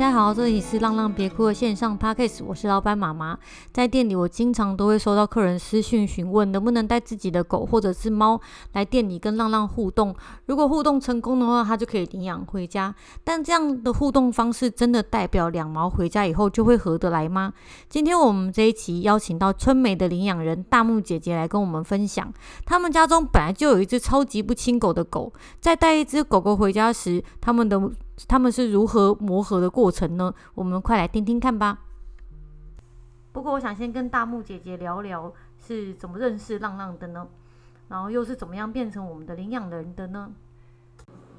大家好，这里是浪浪别哭的线上 Podcast，我是老板妈妈。在店里，我经常都会收到客人私讯询问，能不能带自己的狗或者是猫来店里跟浪浪互动。如果互动成功的话，他就可以领养回家。但这样的互动方式，真的代表两毛回家以后就会合得来吗？今天我们这一期邀请到春美的领养人大木姐姐来跟我们分享，他们家中本来就有一只超级不亲狗的狗，在带一只狗狗回家时，他们的。他们是如何磨合的过程呢？我们快来听听看吧。不过，我想先跟大木姐姐聊聊是怎么认识浪浪的呢？然后又是怎么样变成我们的领养人的呢？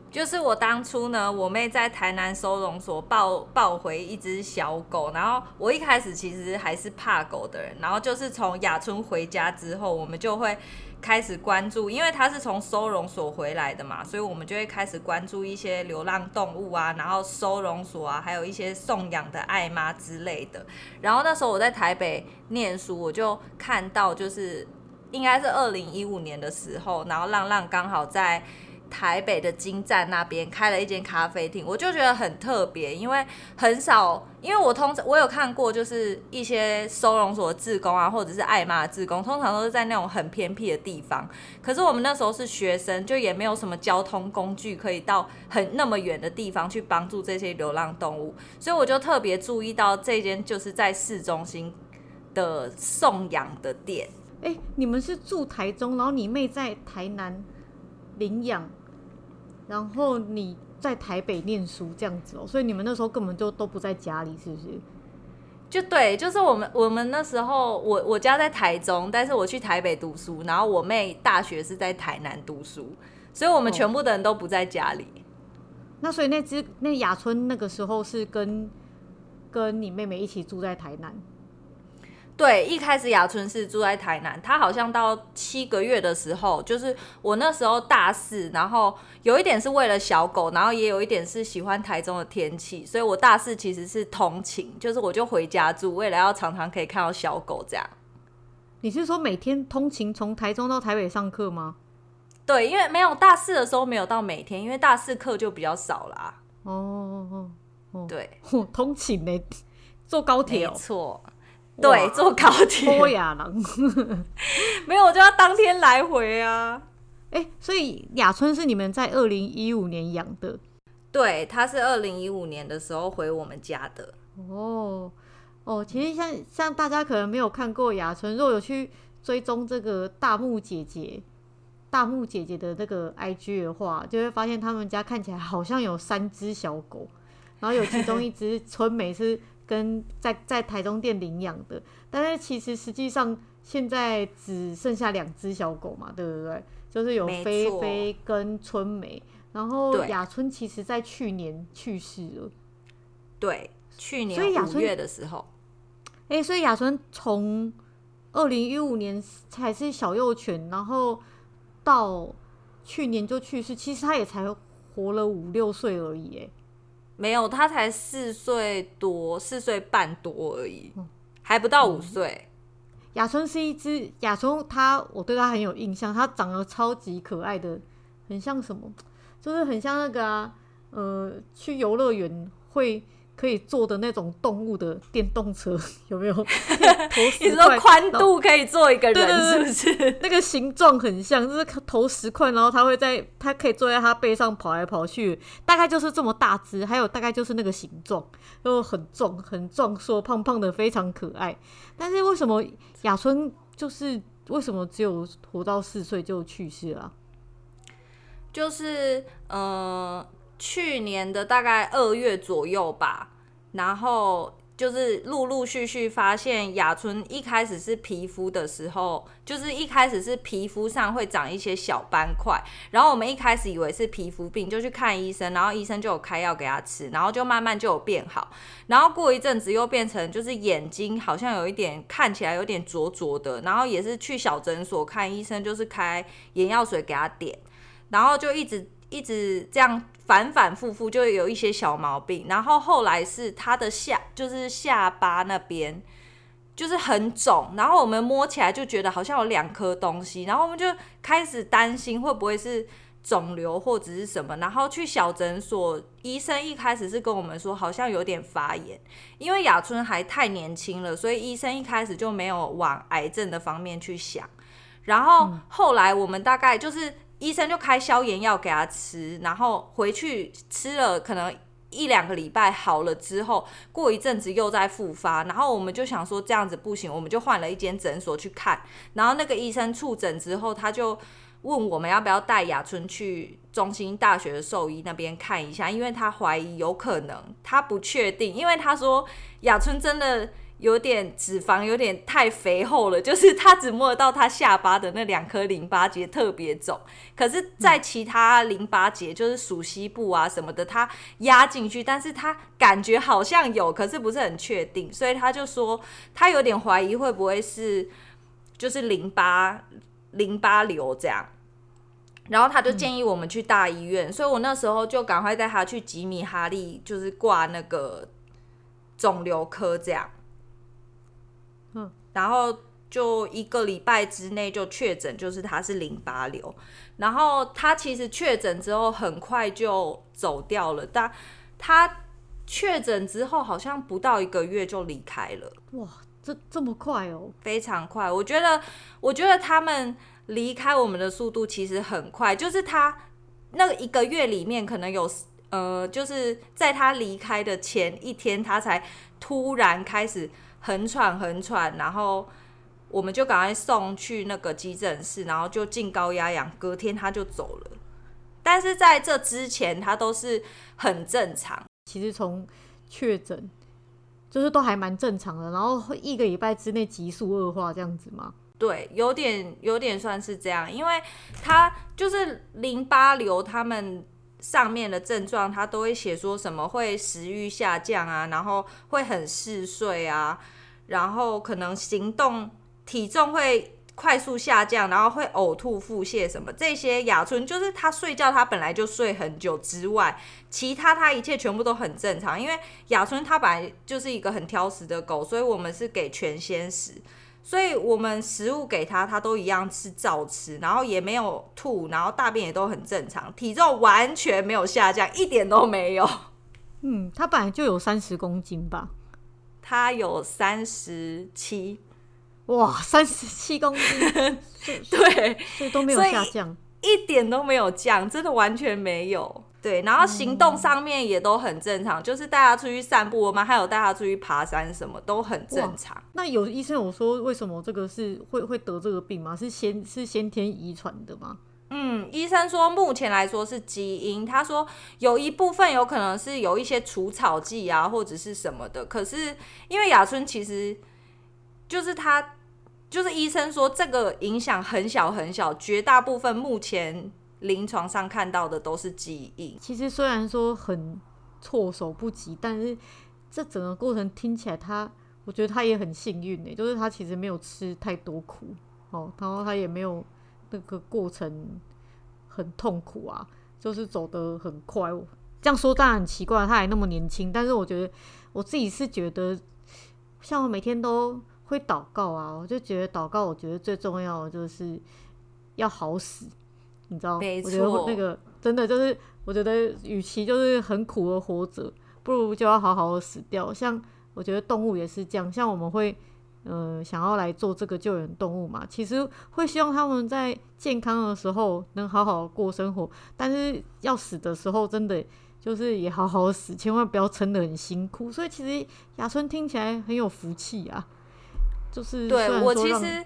就是我当初呢，我妹在台南收容所抱抱回一只小狗，然后我一开始其实还是怕狗的人，然后就是从雅春回家之后，我们就会。开始关注，因为他是从收容所回来的嘛，所以我们就会开始关注一些流浪动物啊，然后收容所啊，还有一些送养的爱妈之类的。然后那时候我在台北念书，我就看到，就是应该是二零一五年的时候，然后浪浪刚好在。台北的金站那边开了一间咖啡厅，我就觉得很特别，因为很少，因为我通常我有看过，就是一些收容所的志工啊，或者是爱妈的志工，通常都是在那种很偏僻的地方。可是我们那时候是学生，就也没有什么交通工具可以到很那么远的地方去帮助这些流浪动物，所以我就特别注意到这间就是在市中心的送养的店。哎，你们是住台中，然后你妹在台南领养。然后你在台北念书这样子哦，所以你们那时候根本就都不在家里，是不是？就对，就是我们我们那时候，我我家在台中，但是我去台北读书，然后我妹大学是在台南读书，所以我们全部的人都不在家里。哦，那所以那只那雅春那个时候是跟跟你妹妹一起住在台南。对，一开始雅春是住在台南，他好像到七个月的时候，就是我那时候大四，然后有一点是为了小狗，然后也有一点是喜欢台中的天气，所以我大四其实是通勤，就是我就回家住，为了要常常可以看到小狗这样。你是说每天通勤从台中到台北上课吗？对，因为没有大四的时候没有到每天，因为大四课就比较少啦。哦哦哦，哦对，通勤呢，坐高铁哦，没错。对，坐高铁。波雅郎，没有，我就要当天来回啊。哎、欸，所以雅春是你们在二零一五年养的？对，他是二零一五年的时候回我们家的。哦哦，其实像像大家可能没有看过雅春，如果有去追踪这个大木姐姐、大木姐姐的那个 IG 的话，就会发现他们家看起来好像有三只小狗，然后有其中一只春美是。跟在在台中店领养的，但是其实实际上现在只剩下两只小狗嘛，对不对？就是有菲菲跟春梅，然后雅春其实在去年去世了。对，去年五月的时候。哎、欸，所以雅春从二零一五年才是小幼犬，然后到去年就去世，其实他也才活了五六岁而已，哎。没有，他才四岁多，四岁半多而已，还不到五岁。雅春是一只雅春，他我对他很有印象，他长得超级可爱的，很像什么，就是很像那个啊，呃，去游乐园会。可以坐的那种动物的电动车 有没有？你说宽度可以坐一个人，是不是？那个形状很像，就是投十块，然后他会在，他可以坐在他背上跑来跑去，大概就是这么大只，还有大概就是那个形状，又很壮，很壮硕，胖胖的，非常可爱。但是为什么雅春就是为什么只有活到四岁就去世了？就是呃。去年的大概二月左右吧，然后就是陆陆续续发现雅春一开始是皮肤的时候，就是一开始是皮肤上会长一些小斑块，然后我们一开始以为是皮肤病，就去看医生，然后医生就有开药给他吃，然后就慢慢就有变好，然后过一阵子又变成就是眼睛好像有一点看起来有点浊浊的，然后也是去小诊所看医生，就是开眼药水给他点，然后就一直一直这样。反反复复就有一些小毛病，然后后来是他的下，就是下巴那边就是很肿，然后我们摸起来就觉得好像有两颗东西，然后我们就开始担心会不会是肿瘤或者是什么，然后去小诊所，医生一开始是跟我们说好像有点发炎，因为雅春还太年轻了，所以医生一开始就没有往癌症的方面去想。然后后来我们大概就是医生就开消炎药给他吃，然后回去吃了可能一两个礼拜好了之后，过一阵子又再复发，然后我们就想说这样子不行，我们就换了一间诊所去看，然后那个医生触诊之后，他就问我们要不要带雅春去中心大学的兽医那边看一下，因为他怀疑有可能，他不确定，因为他说雅春真的。有点脂肪，有点太肥厚了，就是他只摸得到他下巴的那两颗淋巴结特别肿，可是，在其他淋巴结，就是属西部啊什么的，他压进去，但是他感觉好像有，可是不是很确定，所以他就说他有点怀疑会不会是就是淋巴 淋巴瘤这样，然后他就建议我们去大医院，所以我那时候就赶快带他去吉米哈利，就是挂那个肿瘤科这样。然后就一个礼拜之内就确诊，就是他是淋巴瘤。然后他其实确诊之后很快就走掉了，但他确诊之后好像不到一个月就离开了。哇，这这么快哦？非常快。我觉得，我觉得他们离开我们的速度其实很快，就是他那个一个月里面可能有呃，就是在他离开的前一天，他才突然开始。很喘很喘，然后我们就赶快送去那个急诊室，然后就进高压氧，隔天他就走了。但是在这之前，他都是很正常。其实从确诊就是都还蛮正常的，然后会一个礼拜之内急速恶化这样子吗？对，有点有点算是这样，因为他就是淋巴瘤，他们。上面的症状，他都会写说什么会食欲下降啊，然后会很嗜睡啊，然后可能行动体重会快速下降，然后会呕吐、腹泻什么这些。雅春就是他睡觉，他本来就睡很久之外，其他他一切全部都很正常。因为雅春他本来就是一个很挑食的狗，所以我们是给全鲜食。所以我们食物给他，他都一样吃，照吃，然后也没有吐，然后大便也都很正常，体重完全没有下降，一点都没有。嗯，他本来就有三十公斤吧？他有三十七，哇，三十七公斤，对，所以都没有下降，一点都没有降，真的完全没有。对，然后行动上面也都很正常，嗯、就是带他出去散步，我们还有带他出去爬山，什么都很正常。那有医生有说为什么这个是会会得这个病吗？是先是先天遗传的吗？嗯，医生说目前来说是基因，他说有一部分有可能是有一些除草剂啊或者是什么的，可是因为雅春其实就是他就是医生说这个影响很小很小，绝大部分目前。临床上看到的都是记忆。其实虽然说很措手不及，但是这整个过程听起来他，我觉得他也很幸运呢，就是他其实没有吃太多苦哦，然后他也没有那个过程很痛苦啊，就是走得很快。这样说当然很奇怪，他还那么年轻，但是我觉得我自己是觉得，像我每天都会祷告啊，我就觉得祷告，我觉得最重要的就是要好死。你知道。我觉得那个真的就是，我觉得与其就是很苦的活着，不如就要好好的死掉。像我觉得动物也是这样，像我们会，呃，想要来做这个救援动物嘛，其实会希望他们在健康的时候能好好过生活，但是要死的时候，真的就是也好好死，千万不要撑得很辛苦。所以其实雅春听起来很有福气啊，就是对我其实。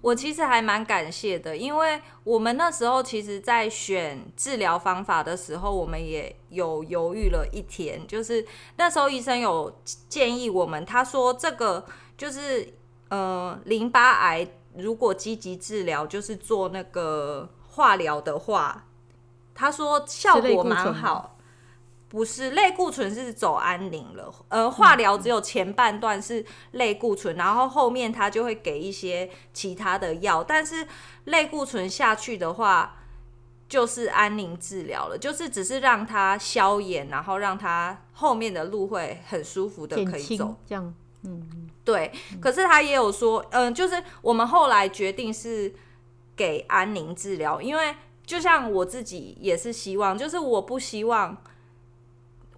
我其实还蛮感谢的，因为我们那时候其实，在选治疗方法的时候，我们也有犹豫了一天。就是那时候医生有建议我们，他说这个就是呃淋巴癌，如果积极治疗，就是做那个化疗的话，他说效果蛮好。不是类固醇是走安宁了，呃化疗只有前半段是类固醇，然后后面他就会给一些其他的药，但是类固醇下去的话就是安宁治疗了，就是只是让它消炎，然后让它后面的路会很舒服的可以走，这样，嗯，对。可是他也有说，嗯，就是我们后来决定是给安宁治疗，因为。就像我自己也是希望，就是我不希望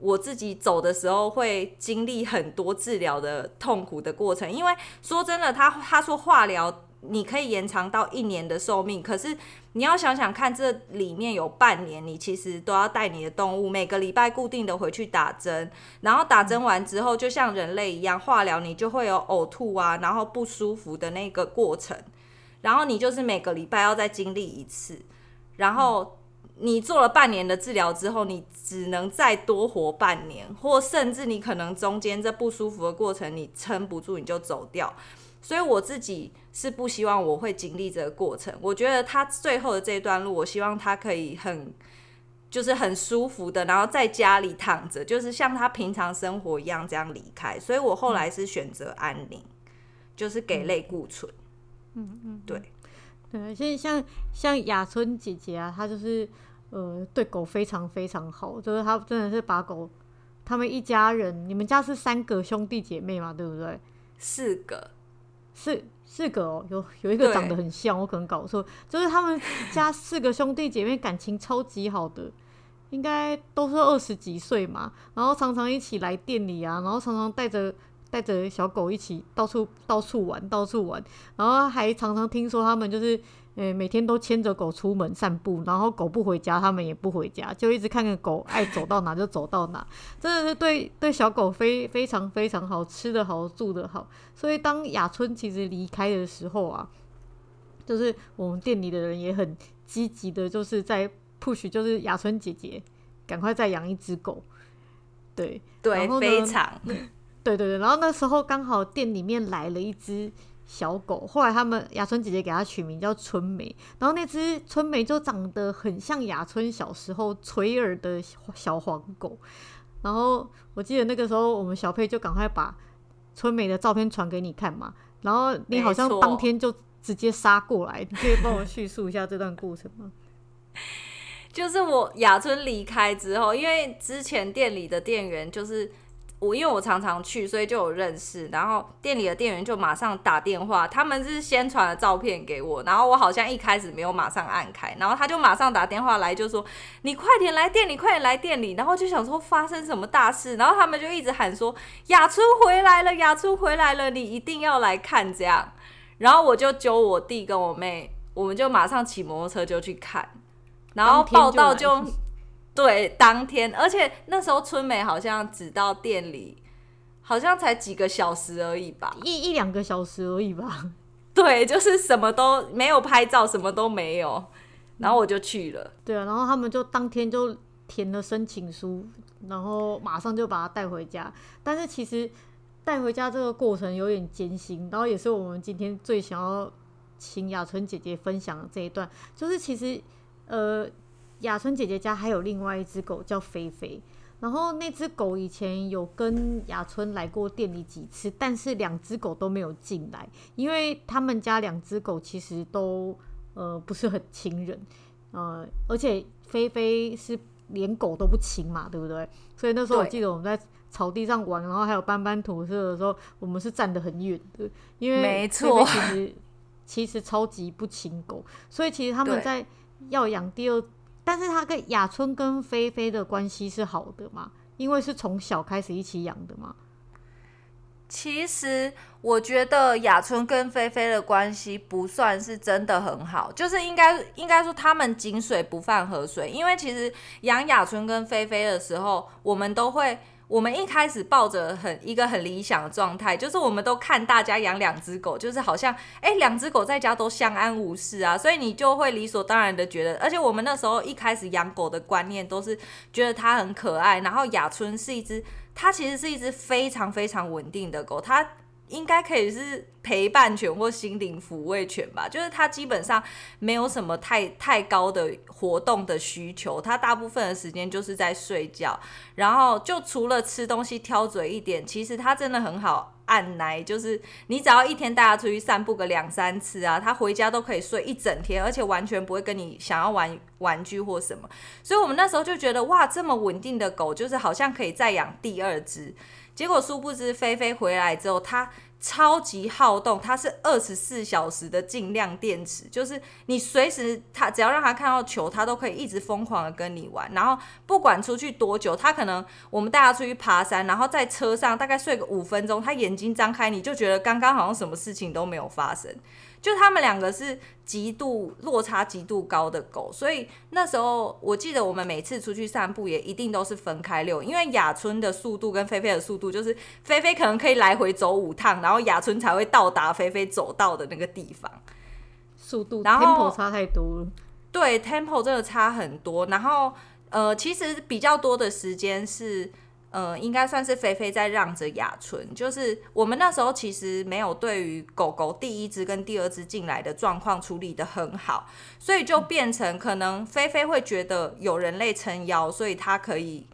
我自己走的时候会经历很多治疗的痛苦的过程，因为说真的，他他说化疗。你可以延长到一年的寿命，可是你要想想看，这里面有半年，你其实都要带你的动物每个礼拜固定的回去打针，然后打针完之后，就像人类一样，化疗你就会有呕吐啊，然后不舒服的那个过程，然后你就是每个礼拜要再经历一次，然后你做了半年的治疗之后，你只能再多活半年，或甚至你可能中间这不舒服的过程你撑不住，你就走掉。所以我自己是不希望我会经历这个过程。我觉得他最后的这段路，我希望他可以很，就是很舒服的，然后在家里躺着，就是像他平常生活一样这样离开。所以我后来是选择安宁，就是给类固醇。嗯嗯，对对，现在像像雅春姐姐啊，她就是呃对狗非常非常好，就是她真的是把狗，他们一家人，你们家是三个兄弟姐妹嘛，对不对？四个。四四个哦，有有一个长得很像，我可能搞错。就是他们家四个兄弟姐妹感情超级好的，应该都是二十几岁嘛，然后常常一起来店里啊，然后常常带着带着小狗一起到处到处玩，到处玩，然后还常常听说他们就是。诶，每天都牵着狗出门散步，然后狗不回家，他们也不回家，就一直看着狗，爱走到哪就走到哪，真的是对对小狗非非常非常好，吃的好，住的好。所以当雅春其实离开的时候啊，就是我们店里的人也很积极的，就是在 push，就是雅春姐姐赶快再养一只狗。对对，非常。对对对，然后那时候刚好店里面来了一只。小狗，后来他们雅春姐姐给它取名叫春梅，然后那只春梅就长得很像雅春小时候垂耳的小黄狗，然后我记得那个时候我们小佩就赶快把春梅的照片传给你看嘛，然后你好像当天就直接杀过来，你可以帮我叙述一下这段过程吗？就是我雅春离开之后，因为之前店里的店员就是。我因为我常常去，所以就有认识。然后店里的店员就马上打电话，他们是先传了照片给我，然后我好像一开始没有马上按开，然后他就马上打电话来，就说你快点来店里，快点来店里。然后就想说发生什么大事，然后他们就一直喊说雅春回来了，雅春回来了，你一定要来看这样。然后我就揪我弟跟我妹，我们就马上骑摩托车就去看，然后报道就。对，当天，而且那时候春梅好像只到店里，好像才几个小时而已吧，一一两个小时而已吧。对，就是什么都没有拍照，什么都没有，然后我就去了。对啊，然后他们就当天就填了申请书，然后马上就把它带回家。但是其实带回家这个过程有点艰辛，然后也是我们今天最想要请雅春姐姐分享的这一段，就是其实呃。雅春姐姐家还有另外一只狗叫菲菲，然后那只狗以前有跟雅春来过店里几次，但是两只狗都没有进来，因为他们家两只狗其实都呃不是很亲人，呃，而且菲菲是连狗都不亲嘛，对不对？所以那时候我记得我们在草地上玩，然后还有斑斑吐色的时候，我们是站得很远的，因为没错，其实其实超级不亲狗，所以其实他们在要养第二。但是他跟雅春跟菲菲的关系是好的吗？因为是从小开始一起养的吗？其实我觉得雅春跟菲菲的关系不算是真的很好，就是应该应该说他们井水不犯河水。因为其实养雅春跟菲菲的时候，我们都会。我们一开始抱着很一个很理想的状态，就是我们都看大家养两只狗，就是好像哎，两只狗在家都相安无事啊，所以你就会理所当然的觉得，而且我们那时候一开始养狗的观念都是觉得它很可爱，然后雅春是一只，它其实是一只非常非常稳定的狗，它。应该可以是陪伴犬或心灵抚慰犬吧，就是它基本上没有什么太太高的活动的需求，它大部分的时间就是在睡觉，然后就除了吃东西挑嘴一点，其实它真的很好按捺，就是你只要一天带它出去散步个两三次啊，它回家都可以睡一整天，而且完全不会跟你想要玩玩具或什么，所以我们那时候就觉得哇，这么稳定的狗，就是好像可以再养第二只。结果殊不知，菲菲回来之后，他超级好动，它是二十四小时的净量电池，就是你随时它只要让它看到球，它都可以一直疯狂的跟你玩。然后不管出去多久，它可能我们带它出去爬山，然后在车上大概睡个五分钟，它眼睛张开，你就觉得刚刚好像什么事情都没有发生。就他们两个是极度落差极度高的狗，所以那时候我记得我们每次出去散步也一定都是分开遛，因为雅春的速度跟菲菲的速度，就是菲菲可能可以来回走五趟，然后雅春才会到达菲菲走到的那个地方。速度然后 tempo 差太多了，对，tempo 真的差很多。然后呃，其实比较多的时间是。呃，应该算是菲菲在让着雅春，就是我们那时候其实没有对于狗狗第一只跟第二只进来的状况处理的很好，所以就变成可能菲菲会觉得有人类撑腰，所以它可以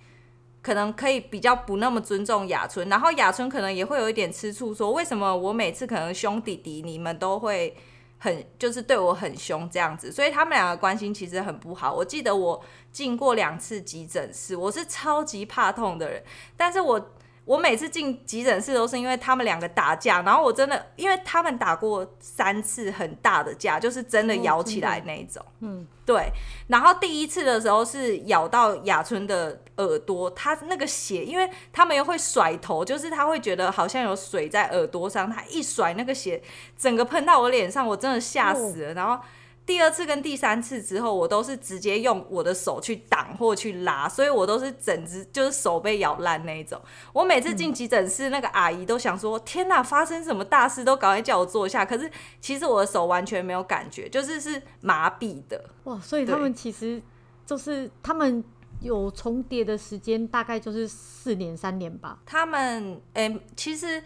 可能可以比较不那么尊重雅春，然后雅春可能也会有一点吃醋，说为什么我每次可能凶弟弟，你们都会。很就是对我很凶这样子，所以他们两个关系其实很不好。我记得我进过两次急诊室，我是超级怕痛的人，但是我我每次进急诊室都是因为他们两个打架，然后我真的因为他们打过三次很大的架，就是真的咬起来那一种。嗯，对。然后第一次的时候是咬到雅春的。耳朵，他那个血，因为他们又会甩头，就是他会觉得好像有水在耳朵上，他一甩那个血，整个喷到我脸上，我真的吓死了。然后第二次跟第三次之后，我都是直接用我的手去挡或去拉，所以我都是整只就是手被咬烂那一种。我每次进急诊室，那个阿姨都想说：“天哪，发生什么大事？”都赶快叫我坐下。可是其实我的手完全没有感觉，就是是麻痹的。哇，所以他们其实就是他们。有重叠的时间大概就是四年三年吧。他们诶、欸，其实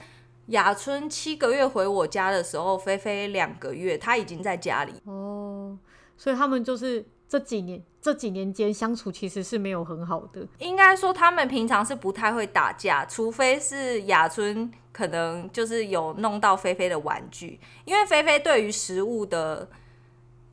雅春七个月回我家的时候，菲菲两个月，他已经在家里哦。所以他们就是这几年这几年间相处其实是没有很好的。应该说他们平常是不太会打架，除非是雅春可能就是有弄到菲菲的玩具，因为菲菲对于食物的。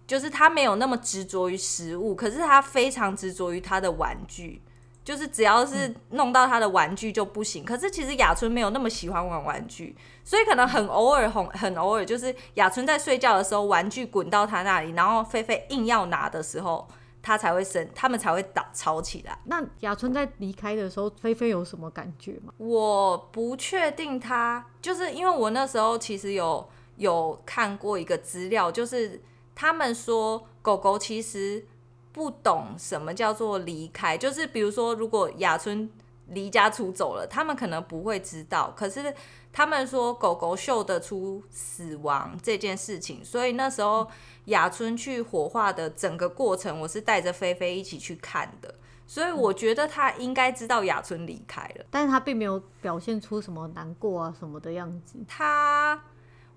就是他没有那么执着于食物，可是他非常执着于他的玩具。就是只要是弄到他的玩具就不行。可是其实雅春没有那么喜欢玩玩具，所以可能很偶尔，很很偶尔，就是雅春在睡觉的时候，玩具滚到他那里，然后菲菲硬要拿的时候，他才会生，他们才会打吵起来。那雅春在离开的时候，菲菲有什么感觉吗？我不确定他，就是因为我那时候其实有有看过一个资料，就是。他们说，狗狗其实不懂什么叫做离开，就是比如说，如果雅春离家出走了，他们可能不会知道。可是他们说，狗狗嗅得出死亡这件事情，所以那时候雅春去火化的整个过程，我是带着菲菲一起去看的，所以我觉得他应该知道雅春离开了，但是他并没有表现出什么难过啊什么的样子。他。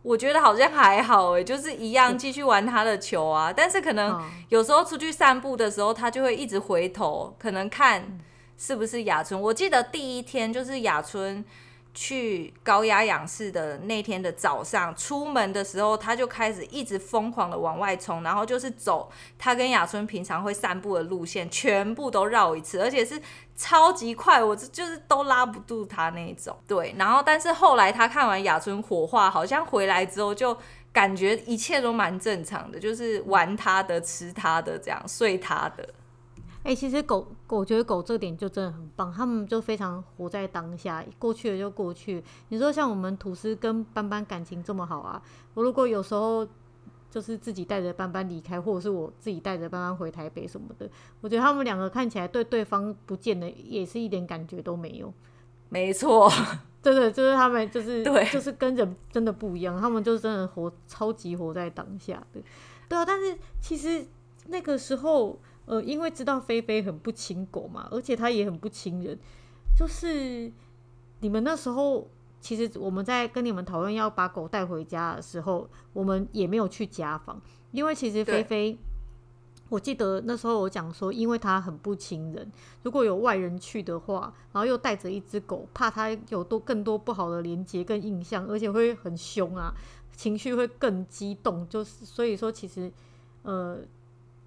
我觉得好像还好哎，就是一样继续玩他的球啊。但是可能有时候出去散步的时候，他就会一直回头，可能看是不是雅春。我记得第一天就是雅春。去高压氧室的那天的早上，出门的时候，他就开始一直疯狂的往外冲，然后就是走他跟雅春平常会散步的路线，全部都绕一次，而且是超级快，我这就是都拉不住他那一种。对，然后但是后来他看完雅春火化，好像回来之后就感觉一切都蛮正常的，就是玩他的、吃他的、这样睡他的。哎、欸，其实狗狗，我觉得狗这点就真的很棒，他们就非常活在当下，过去了就过去。你说像我们吐司跟斑斑感情这么好啊，我如果有时候就是自己带着斑斑离开，或者是我自己带着斑斑回台北什么的，我觉得他们两个看起来对对方不见得也是一点感觉都没有。没错，真的，就是他们就是对，就是跟人真的不一样，他们就是真的活超级活在当下的。对啊，但是其实那个时候。呃，因为知道菲菲很不亲狗嘛，而且他也很不亲人。就是你们那时候，其实我们在跟你们讨论要把狗带回家的时候，我们也没有去家访，因为其实菲菲，我记得那时候我讲说，因为他很不亲人，如果有外人去的话，然后又带着一只狗，怕它有多更多不好的连接跟印象，而且会很凶啊，情绪会更激动，就是所以说其实呃。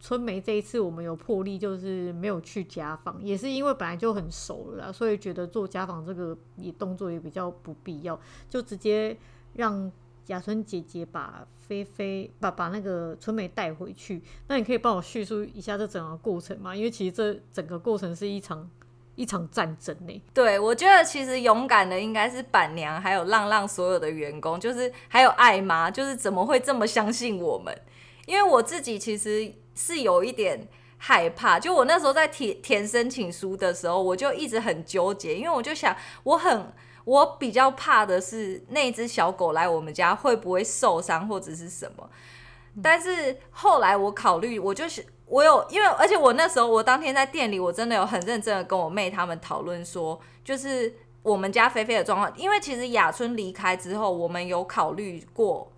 春梅这一次我们有破例，就是没有去家访，也是因为本来就很熟了，所以觉得做家访这个也动作也比较不必要，就直接让雅春姐姐把菲菲把把那个春梅带回去。那你可以帮我叙述一下这整个过程吗？因为其实这整个过程是一场一场战争呢。对，我觉得其实勇敢的应该是板娘，还有浪浪所有的员工，就是还有艾妈，就是怎么会这么相信我们？因为我自己其实是有一点害怕，就我那时候在填填申请书的时候，我就一直很纠结，因为我就想，我很我比较怕的是那只小狗来我们家会不会受伤或者是什么。但是后来我考虑，我就是我有，因为而且我那时候我当天在店里，我真的有很认真的跟我妹他们讨论说，就是我们家菲菲的状况，因为其实雅春离开之后，我们有考虑过。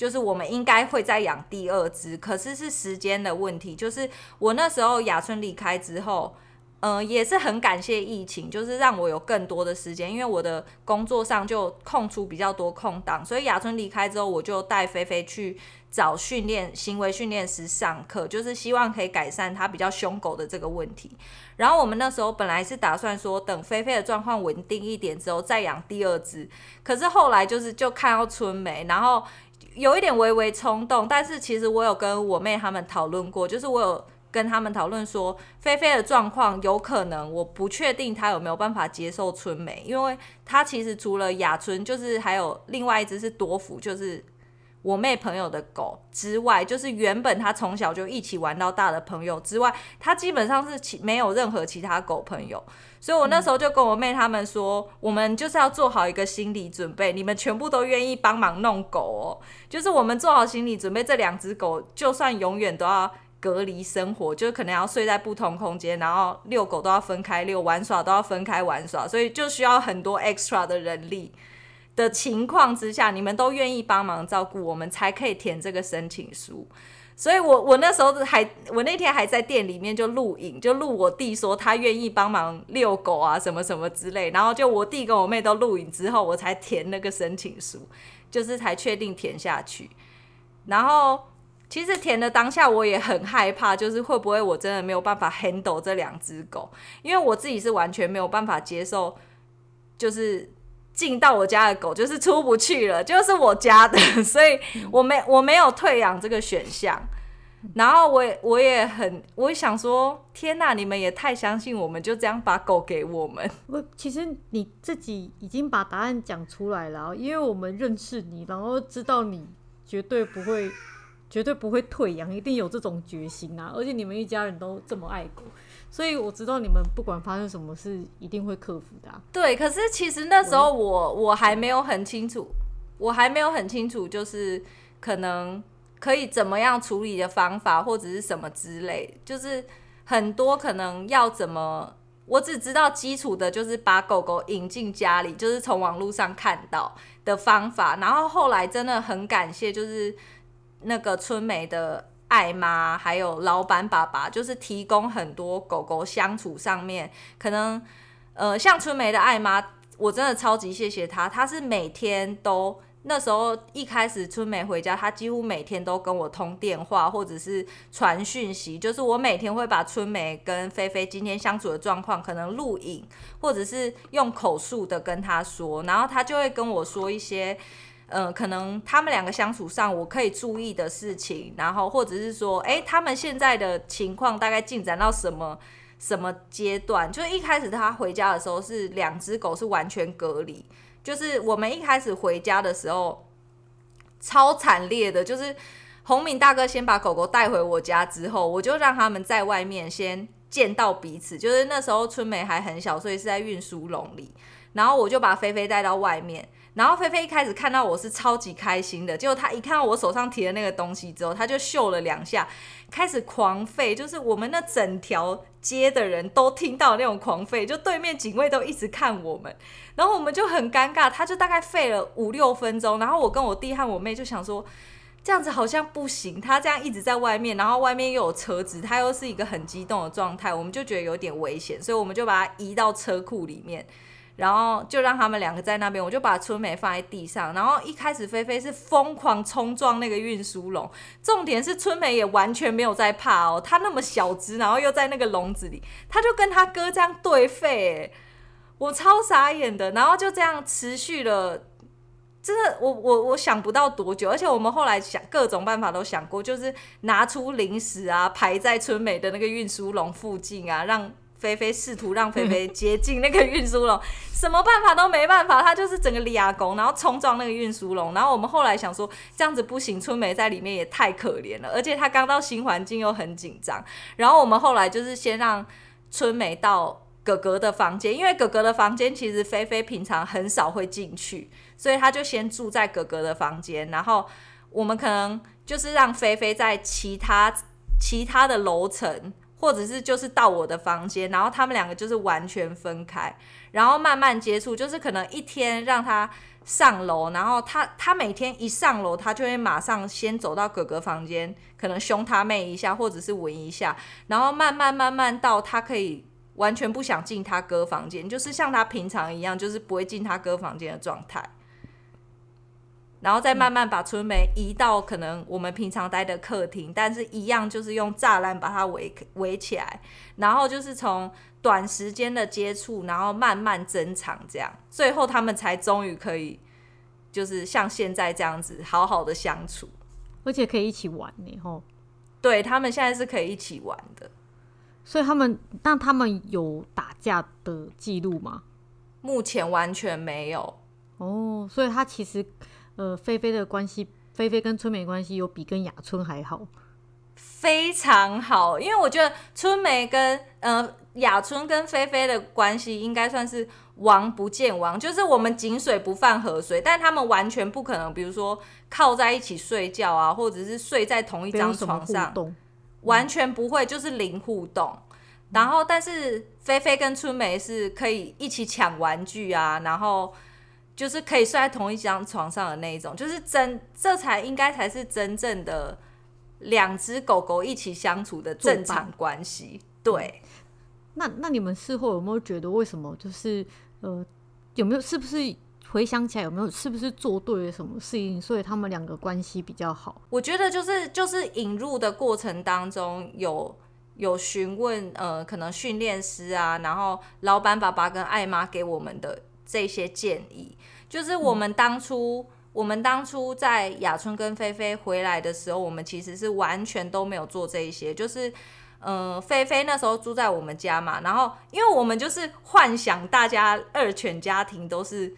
就是我们应该会再养第二只，可是是时间的问题。就是我那时候雅春离开之后，嗯、也是很感谢疫情，就是让我有更多的时间，因为我的工作上就空出比较多空档，所以雅春离开之后，我就带菲菲去找训练行为训练师上课，就是希望可以改善它比较凶狗的这个问题。然后我们那时候本来是打算说，等菲菲的状况稳定一点之后再养第二只，可是后来就是就看到春梅，然后。有一点微微冲动，但是其实我有跟我妹他们讨论过，就是我有跟他们讨论说，菲菲的状况有可能，我不确定她有没有办法接受春梅，因为她其实除了雅春，就是还有另外一只是多福，就是我妹朋友的狗之外，就是原本她从小就一起玩到大的朋友之外，她基本上是其没有任何其他狗朋友。所以我那时候就跟我妹他们说，我们就是要做好一个心理准备，你们全部都愿意帮忙弄狗哦，就是我们做好心理准备，这两只狗就算永远都要隔离生活，就可能要睡在不同空间，然后遛狗都要分开遛，玩耍都要分开玩耍，所以就需要很多 extra 的人力的情况之下，你们都愿意帮忙照顾，我们才可以填这个申请书。所以我，我那时候还，我那天还在店里面就录影，就录我弟说他愿意帮忙遛狗啊，什么什么之类。然后就我弟跟我妹都录影之后，我才填那个申请书，就是才确定填下去。然后其实填的当下我也很害怕，就是会不会我真的没有办法 handle 这两只狗，因为我自己是完全没有办法接受，就是进到我家的狗就是出不去了，就是我家的，所以我没我没有退养这个选项。然后我也我也很，我也想说，天哪，你们也太相信我们，就这样把狗给我们。我其实你自己已经把答案讲出来了，因为我们认识你，然后知道你绝对不会，绝对不会退养，一定有这种决心啊！而且你们一家人都这么爱狗，所以我知道你们不管发生什么事，一定会克服的。对，可是其实那时候我我还没有很清楚，我还没有很清楚，就是可能。可以怎么样处理的方法，或者是什么之类，就是很多可能要怎么，我只知道基础的就是把狗狗引进家里，就是从网络上看到的方法。然后后来真的很感谢，就是那个春梅的爱妈，还有老板爸爸，就是提供很多狗狗相处上面，可能呃像春梅的爱妈，我真的超级谢谢她，她是每天都。那时候一开始春梅回家，她几乎每天都跟我通电话，或者是传讯息。就是我每天会把春梅跟菲菲今天相处的状况，可能录影，或者是用口述的跟她说，然后她就会跟我说一些，呃，可能他们两个相处上我可以注意的事情，然后或者是说，哎，他们现在的情况大概进展到什么什么阶段？就是一开始他回家的时候是两只狗是完全隔离。就是我们一开始回家的时候，超惨烈的。就是洪明大哥先把狗狗带回我家之后，我就让他们在外面先见到彼此。就是那时候春梅还很小，所以是在运输笼里。然后我就把菲菲带到外面。然后菲菲一开始看到我是超级开心的，结果他一看到我手上提的那个东西之后，他就嗅了两下，开始狂吠。就是我们那整条街的人都听到那种狂吠，就对面警卫都一直看我们。然后我们就很尴尬，他就大概吠了五六分钟。然后我跟我弟和我妹就想说，这样子好像不行，他这样一直在外面，然后外面又有车子，他又是一个很激动的状态，我们就觉得有点危险，所以我们就把他移到车库里面，然后就让他们两个在那边。我就把春梅放在地上，然后一开始菲菲是疯狂冲撞那个运输笼，重点是春梅也完全没有在怕哦，她那么小只，然后又在那个笼子里，她就跟他哥这样对吠，我超傻眼的，然后就这样持续了真的，我我我想不到多久，而且我们后来想各种办法都想过，就是拿出零食啊，排在春美的那个运输笼附近啊，让菲菲试图让菲菲接近那个运输笼，什么办法都没办法，他就是整个抓狂，然后冲撞那个运输笼。然后我们后来想说，这样子不行，春梅在里面也太可怜了，而且他刚到新环境又很紧张。然后我们后来就是先让春梅到。哥哥的房间，因为哥哥的房间其实菲菲平常很少会进去，所以他就先住在哥哥的房间。然后我们可能就是让菲菲在其他其他的楼层，或者是就是到我的房间，然后他们两个就是完全分开，然后慢慢接触。就是可能一天让他上楼，然后他他每天一上楼，他就会马上先走到哥哥房间，可能凶他妹一下，或者是闻一下，然后慢慢慢慢到他可以。完全不想进他哥房间，就是像他平常一样，就是不会进他哥房间的状态。然后再慢慢把春梅移到可能我们平常待的客厅，但是一样就是用栅栏把它围围起来。然后就是从短时间的接触，然后慢慢增长，这样最后他们才终于可以，就是像现在这样子好好的相处，而且可以一起玩呢。吼，对，他们现在是可以一起玩的。所以他们，那他们有打架的记录吗？目前完全没有。哦，所以他其实，呃，菲菲的关系，菲菲跟春梅关系有比跟雅春还好，非常好。因为我觉得春梅跟呃雅春跟菲菲的关系应该算是王不见王，就是我们井水不犯河水，但他们完全不可能，比如说靠在一起睡觉啊，或者是睡在同一张床上。完全不会，就是零互动。然后，但是菲菲跟春梅是可以一起抢玩具啊，然后就是可以睡在同一张床上的那一种，就是真，这才应该才是真正的两只狗狗一起相处的正常关系。对。那那你们事后有没有觉得，为什么就是呃，有没有是不是？回想起来有没有是不是做对了什么事情，所以他们两个关系比较好？我觉得就是就是引入的过程当中有有询问呃，可能训练师啊，然后老板爸爸跟艾妈给我们的这些建议，就是我们当初、嗯、我们当初在雅春跟菲菲回来的时候，我们其实是完全都没有做这一些，就是嗯，菲菲那时候住在我们家嘛，然后因为我们就是幻想大家二犬家庭都是。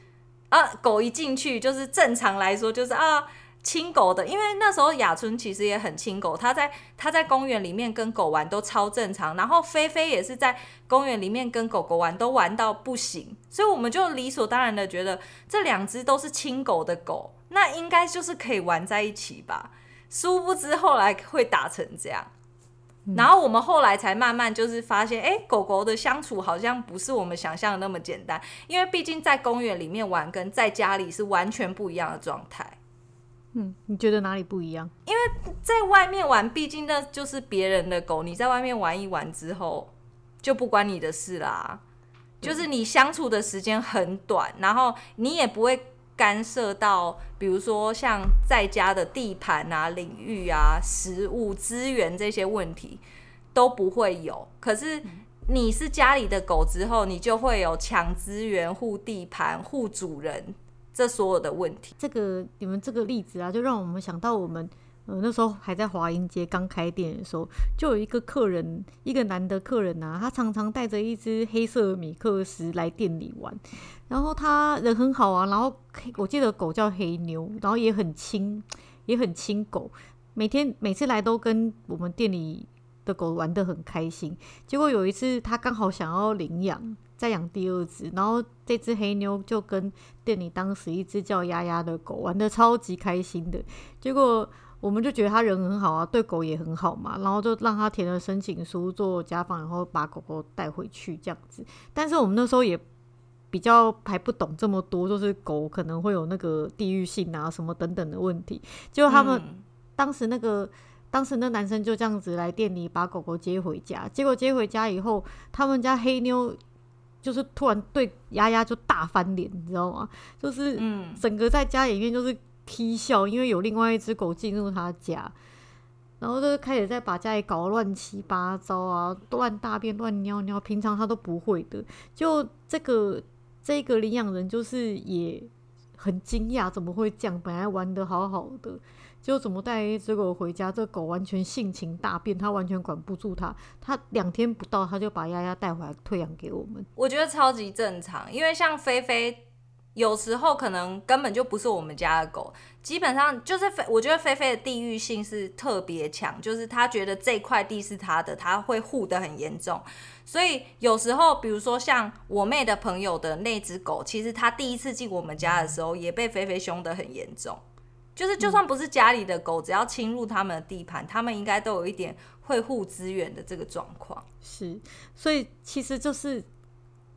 啊，狗一进去就是正常来说就是啊亲狗的，因为那时候雅春其实也很亲狗，他在他在公园里面跟狗玩都超正常，然后菲菲也是在公园里面跟狗狗玩都玩到不行，所以我们就理所当然的觉得这两只都是亲狗的狗，那应该就是可以玩在一起吧，殊不知后来会打成这样。然后我们后来才慢慢就是发现，哎，狗狗的相处好像不是我们想象的那么简单，因为毕竟在公园里面玩跟在家里是完全不一样的状态。嗯，你觉得哪里不一样？因为在外面玩，毕竟那就是别人的狗，你在外面玩一玩之后就不关你的事啦，就是你相处的时间很短，然后你也不会。干涉到，比如说像在家的地盘啊、领域啊、食物资源这些问题都不会有。可是你是家里的狗之后，你就会有抢资源、护地盘、护主人这所有的问题。这个你们这个例子啊，就让我们想到我们。呃，那时候还在华阴街刚开店的时候，就有一个客人，一个男的客人啊，他常常带着一只黑色米克斯来店里玩，然后他人很好啊，然后我记得狗叫黑妞，然后也很亲，也很亲狗，每天每次来都跟我们店里的狗玩得很开心。结果有一次他刚好想要领养，再养第二只，然后这只黑妞就跟店里当时一只叫丫丫的狗玩的超级开心的，结果。我们就觉得他人很好啊，对狗也很好嘛，然后就让他填了申请书做家访，然后把狗狗带回去这样子。但是我们那时候也比较还不懂这么多，就是狗可能会有那个地域性啊什么等等的问题。结果他们当时那个、嗯、当时那男生就这样子来店里把狗狗接回家，结果接回家以后，他们家黑妞就是突然对丫丫就大翻脸，你知道吗？就是整个在家里面就是。踢笑，因为有另外一只狗进入他家，然后就开始在把家里搞乱七八糟啊，乱大便、乱尿尿，平常他都不会的。就这个这个领养人就是也很惊讶，怎么会这样？本来玩得好好的，就怎么带一只狗回家？这狗完全性情大变，它完全管不住它。它两天不到，它就把丫丫带回来退养给我们。我觉得超级正常，因为像菲菲。有时候可能根本就不是我们家的狗，基本上就是菲，我觉得菲菲的地域性是特别强，就是他觉得这块地是他的，他会护得很严重。所以有时候，比如说像我妹的朋友的那只狗，其实他第一次进我们家的时候，也被菲菲凶得很严重。就是就算不是家里的狗，只要侵入他们的地盘，他们应该都有一点会护资源的这个状况。是，所以其实就是。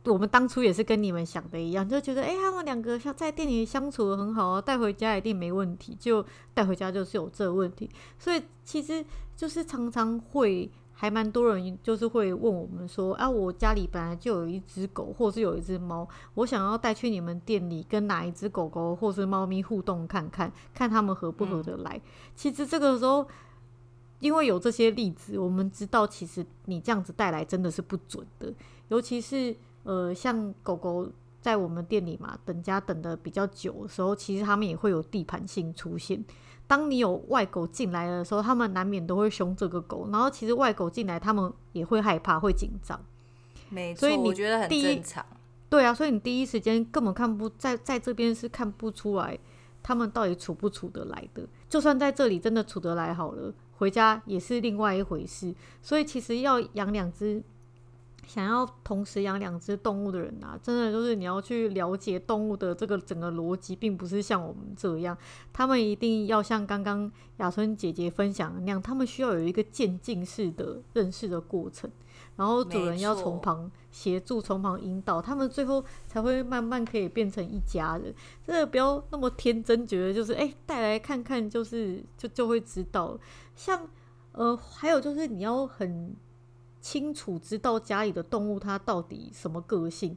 我们当初也是跟你们想的一样，就觉得哎、欸，他们两个像在店里相处的很好啊，带回家一定没问题。就带回家就是有这个问题，所以其实就是常常会还蛮多人就是会问我们说啊，我家里本来就有一只狗，或是有一只猫，我想要带去你们店里跟哪一只狗狗或是猫咪互动看看，看他们合不合得来。嗯、其实这个时候，因为有这些例子，我们知道其实你这样子带来真的是不准的，尤其是。呃，像狗狗在我们店里嘛，等家等的比较久的时候，其实他们也会有地盘性出现。当你有外狗进来的时候，他们难免都会凶这个狗。然后其实外狗进来，他们也会害怕，会紧张。没错，所以你觉得很正常。对啊，所以你第一时间根本看不在在这边是看不出来他们到底处不处得来的。就算在这里真的处得来好了，回家也是另外一回事。所以其实要养两只。想要同时养两只动物的人啊，真的就是你要去了解动物的这个整个逻辑，并不是像我们这样，他们一定要像刚刚雅春姐姐分享的那样，他们需要有一个渐进式的认识的过程，然后主人要从旁协助，从旁引导，他们最后才会慢慢可以变成一家人。真的不要那么天真，觉得就是哎带来看看就是就就会知道。像呃还有就是你要很。清楚知道家里的动物它到底什么个性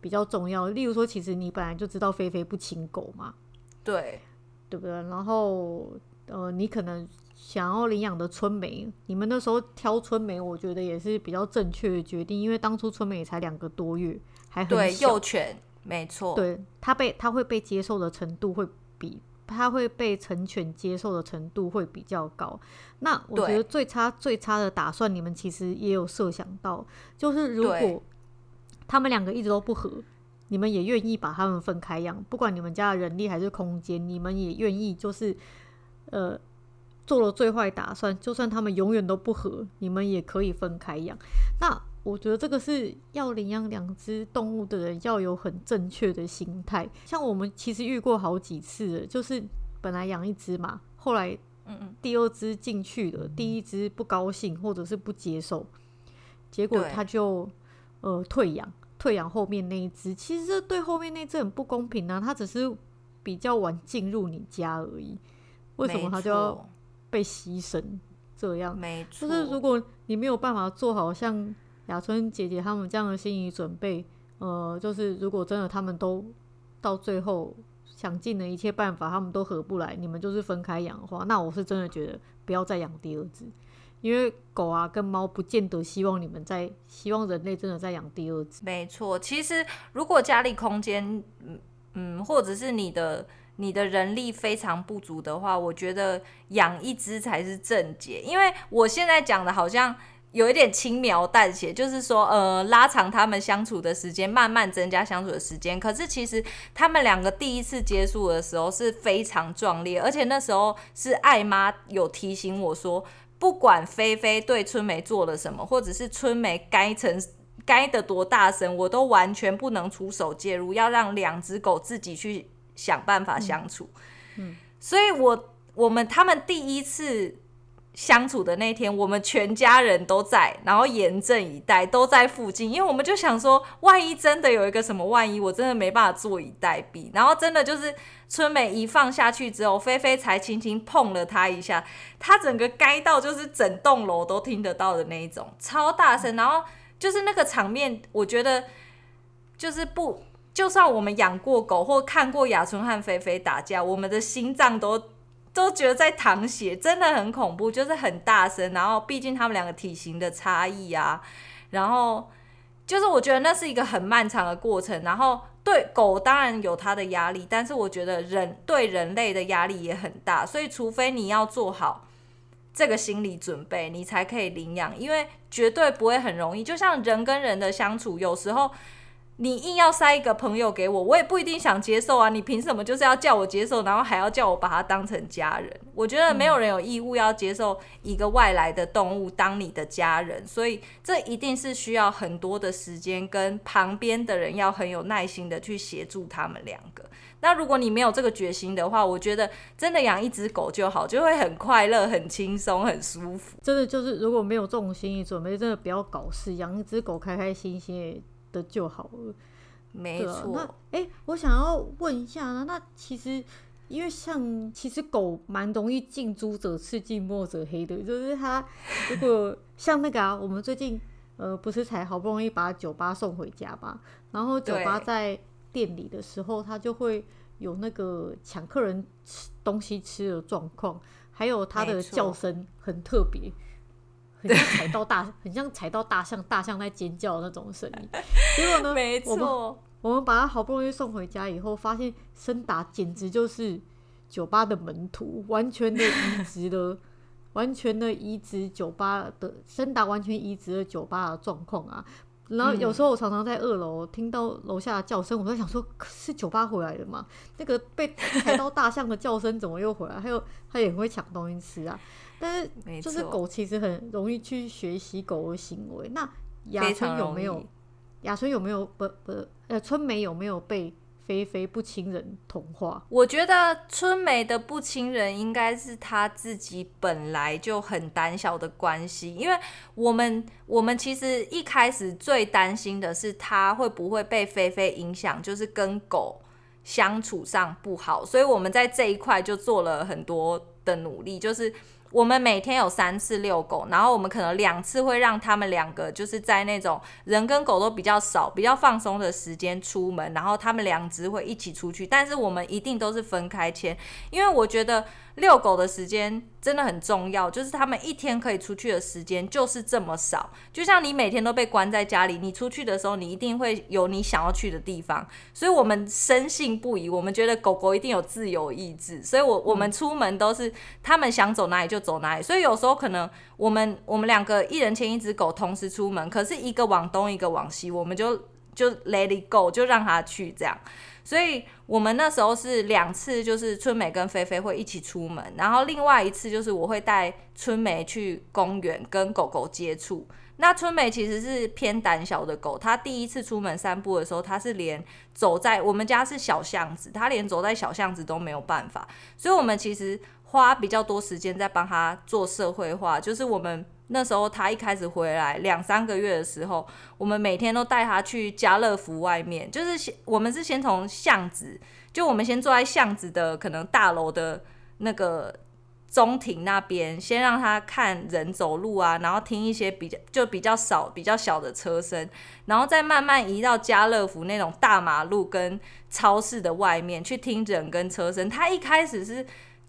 比较重要。例如说，其实你本来就知道菲菲不亲狗嘛，对，对不对？然后呃，你可能想要领养的春梅，你们那时候挑春梅，我觉得也是比较正确的决定，因为当初春梅也才两个多月，还很对幼犬，没错，对它被它会被接受的程度会比。它会被成犬接受的程度会比较高。那我觉得最差最差的打算，你们其实也有设想到，就是如果他们两个一直都不合，你们也愿意把他们分开养，不管你们家的人力还是空间，你们也愿意就是呃做了最坏打算，就算他们永远都不合，你们也可以分开养。那我觉得这个是要领养两只动物的人要有很正确的心态。像我们其实遇过好几次了，就是本来养一只嘛，后来嗯嗯，第二只进去了，第一只不高兴或者是不接受，结果他就呃退养，退养后面那一只。其实这对后面那只很不公平啊，他只是比较晚进入你家而已，为什么他就要被牺牲这样？没错，就是如果你没有办法做好像。雅春姐姐他们这样的心理准备，呃，就是如果真的他们都到最后想尽了一切办法，他们都合不来，你们就是分开养的话，那我是真的觉得不要再养第二只，因为狗啊跟猫不见得希望你们在，希望人类真的在养第二只。没错，其实如果家里空间，嗯嗯，或者是你的你的人力非常不足的话，我觉得养一只才是正解，因为我现在讲的好像。有一点轻描淡写，就是说，呃，拉长他们相处的时间，慢慢增加相处的时间。可是其实他们两个第一次接触的时候是非常壮烈，而且那时候是爱妈有提醒我说，不管菲菲对春梅做了什么，或者是春梅该成该的多大声，我都完全不能出手介入，要让两只狗自己去想办法相处。嗯，嗯，所以我我们他们第一次。相处的那天，我们全家人都在，然后严阵以待，都在附近，因为我们就想说，万一真的有一个什么万一，我真的没办法坐以待毙。然后真的就是春梅一放下去之后，菲菲才轻轻碰了他一下，他整个该到就是整栋楼都听得到的那一种，超大声。然后就是那个场面，我觉得就是不，就算我们养过狗或看过雅春和菲菲打架，我们的心脏都。都觉得在淌血，真的很恐怖，就是很大声。然后，毕竟他们两个体型的差异啊，然后就是我觉得那是一个很漫长的过程。然后对狗当然有它的压力，但是我觉得人对人类的压力也很大，所以除非你要做好这个心理准备，你才可以领养，因为绝对不会很容易。就像人跟人的相处，有时候。你硬要塞一个朋友给我，我也不一定想接受啊！你凭什么就是要叫我接受，然后还要叫我把它当成家人？我觉得没有人有义务要接受一个外来的动物当你的家人，所以这一定是需要很多的时间，跟旁边的人要很有耐心的去协助他们两个。那如果你没有这个决心的话，我觉得真的养一只狗就好，就会很快乐、很轻松、很舒服。真的就是如果没有这种心理准备，真的不要搞事，养一只狗开开心心。的就好了，没错。那哎、欸，我想要问一下呢，那其实因为像其实狗蛮容易近朱者赤，近墨者黑的，就是它如果像那个啊，我们最近呃不是才好不容易把酒吧送回家嘛，然后酒吧在店里的时候，它就会有那个抢客人吃东西吃的状况，还有它的叫声很特别。很像踩到大，很像踩到大象，大象在尖叫的那种声音。结果呢，没错，我们我们把它好不容易送回家以后，发现森达简直就是酒吧的门徒，完全的移植了，完全的移植酒吧的森达，完全移植了酒吧的状况啊。然后有时候我常常在二楼听到楼下的叫声，我在想说，是酒吧回来了吗？那个被踩到大象的叫声怎么又回来？还有，他也会抢东西吃啊。但是，就是狗其实很容易去学习狗的行为。那雅春有没有？雅春有没有不不呃春梅有没有被菲菲不亲人同化？我觉得春梅的不亲人应该是她自己本来就很胆小的关系。因为我们我们其实一开始最担心的是她会不会被菲菲影响，就是跟狗相处上不好。所以我们在这一块就做了很多的努力，就是。我们每天有三次遛狗，然后我们可能两次会让他们两个就是在那种人跟狗都比较少、比较放松的时间出门，然后他们两只会一起出去，但是我们一定都是分开牵，因为我觉得。遛狗的时间真的很重要，就是他们一天可以出去的时间就是这么少。就像你每天都被关在家里，你出去的时候，你一定会有你想要去的地方。所以我们深信不疑，我们觉得狗狗一定有自由意志。所以我我们出门都是他们想走哪里就走哪里。所以有时候可能我们我们两个一人牵一只狗同时出门，可是一个往东一个往西，我们就就 let it go，就让它去这样。所以我们那时候是两次，就是春梅跟菲菲会一起出门，然后另外一次就是我会带春梅去公园跟狗狗接触。那春梅其实是偏胆小的狗，它第一次出门散步的时候，它是连走在我们家是小巷子，它连走在小巷子都没有办法。所以我们其实花比较多时间在帮它做社会化，就是我们。那时候他一开始回来两三个月的时候，我们每天都带他去家乐福外面，就是先我们是先从巷子，就我们先坐在巷子的可能大楼的那个中庭那边，先让他看人走路啊，然后听一些比较就比较少比较小的车声，然后再慢慢移到家乐福那种大马路跟超市的外面去听人跟车声。他一开始是。